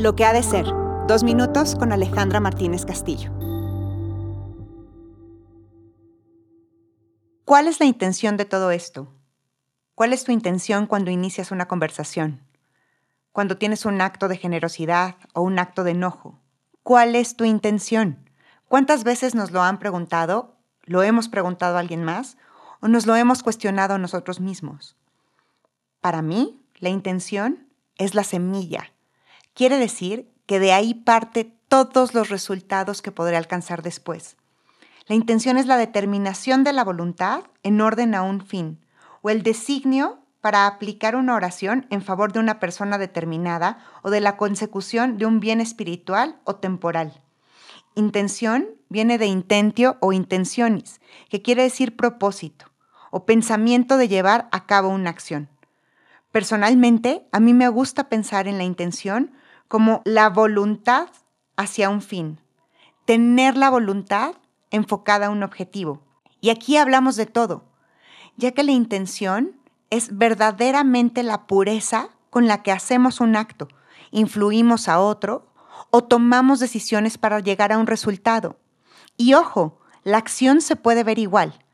Lo que ha de ser. Dos minutos con Alejandra Martínez Castillo. ¿Cuál es la intención de todo esto? ¿Cuál es tu intención cuando inicias una conversación? Cuando tienes un acto de generosidad o un acto de enojo. ¿Cuál es tu intención? ¿Cuántas veces nos lo han preguntado? ¿Lo hemos preguntado a alguien más? ¿O nos lo hemos cuestionado nosotros mismos? Para mí, la intención es la semilla Quiere decir que de ahí parte todos los resultados que podré alcanzar después. La intención es la determinación de la voluntad en orden a un fin, o el designio para aplicar una oración en favor de una persona determinada o de la consecución de un bien espiritual o temporal. Intención viene de intentio o intencionis, que quiere decir propósito o pensamiento de llevar a cabo una acción. Personalmente, a mí me gusta pensar en la intención como la voluntad hacia un fin, tener la voluntad enfocada a un objetivo. Y aquí hablamos de todo, ya que la intención es verdaderamente la pureza con la que hacemos un acto, influimos a otro o tomamos decisiones para llegar a un resultado. Y ojo, la acción se puede ver igual,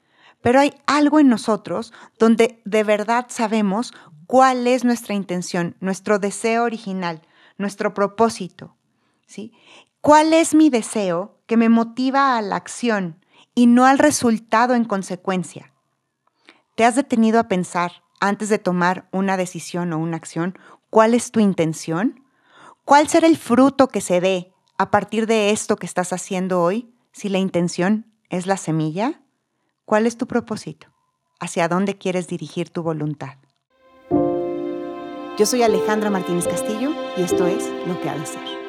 pero hay algo en nosotros donde de verdad sabemos cuál es nuestra intención, nuestro deseo original, nuestro propósito. ¿sí? ¿Cuál es mi deseo que me motiva a la acción y no al resultado en consecuencia? ¿Te has detenido a pensar antes de tomar una decisión o una acción cuál es tu intención? ¿Cuál será el fruto que se dé a partir de esto que estás haciendo hoy si la intención es la semilla? ¿Cuál es tu propósito? ¿Hacia dónde quieres dirigir tu voluntad? Yo soy Alejandra Martínez Castillo y esto es Lo que ha de ser.